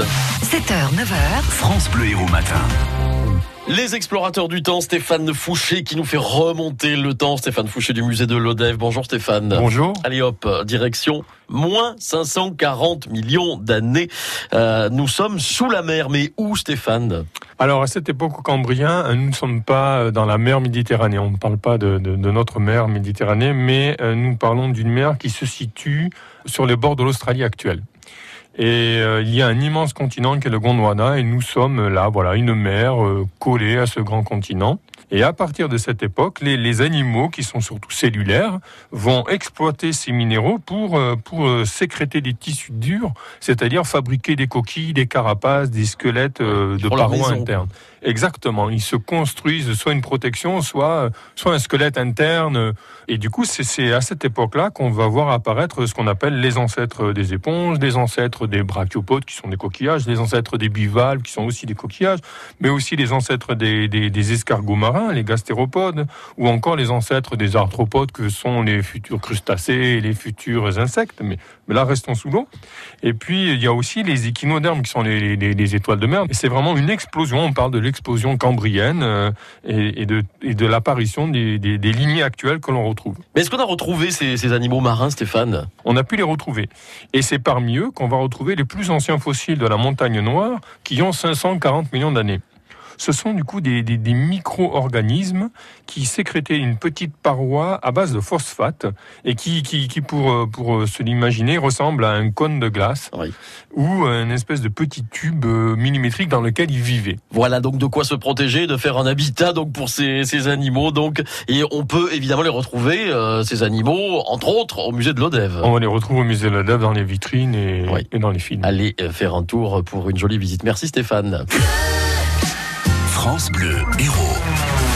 7h, 9h, France Bleu Héros Matin. Les explorateurs du temps, Stéphane Fouché qui nous fait remonter le temps. Stéphane Fouché du musée de l'Odève. Bonjour Stéphane. Bonjour. Allez hop, direction moins 540 millions d'années. Euh, nous sommes sous la mer, mais où Stéphane? Alors à cette époque au Cambrien, nous ne sommes pas dans la mer Méditerranée. On ne parle pas de, de, de notre mer Méditerranée, mais euh, nous parlons d'une mer qui se situe sur les bords de l'Australie actuelle. Et euh, il y a un immense continent qui est le Gondwana et nous sommes là, voilà, une mer euh, collée à ce grand continent. Et à partir de cette époque, les, les, animaux, qui sont surtout cellulaires, vont exploiter ces minéraux pour, euh, pour sécréter des tissus durs, c'est-à-dire fabriquer des coquilles, des carapaces, des squelettes de parois internes. Exactement. Ils se construisent soit une protection, soit, soit un squelette interne. Et du coup, c'est à cette époque-là qu'on va voir apparaître ce qu'on appelle les ancêtres des éponges, les ancêtres des brachiopodes, qui sont des coquillages, les ancêtres des bivalves, qui sont aussi des coquillages, mais aussi les ancêtres des, des, des escargots marins, les gastéropodes, ou encore les ancêtres des arthropodes, que sont les futurs crustacés et les futurs insectes. Mais, mais là, restons sous l'eau. Et puis, il y a aussi les échinodermes, qui sont les, les, les étoiles de mer. Et c'est vraiment une explosion. On parle de l'explosion cambrienne euh, et, et, de, et de l'apparition des, des, des, lignées actuelles que l'on retrouve. Mais est-ce qu'on a retrouvé ces, ces, animaux marins, Stéphane? On a pu les retrouver. Et c'est parmi eux qu'on va retrouver les plus anciens fossiles de la montagne noire qui ont 540 millions d'années ce sont du coup des, des, des micro-organismes qui sécrétaient une petite paroi à base de phosphate et qui, qui, qui pour, pour se l'imaginer, ressemble à un cône de glace oui. ou une espèce de petit tube millimétrique dans lequel ils vivaient. Voilà donc de quoi se protéger, de faire un habitat donc pour ces, ces animaux. Donc et on peut évidemment les retrouver euh, ces animaux entre autres au musée de l'Odève. On les retrouve au musée de l'Odève dans les vitrines et, oui. et dans les films. Allez faire un tour pour une jolie visite. Merci Stéphane. France Bleu Héros.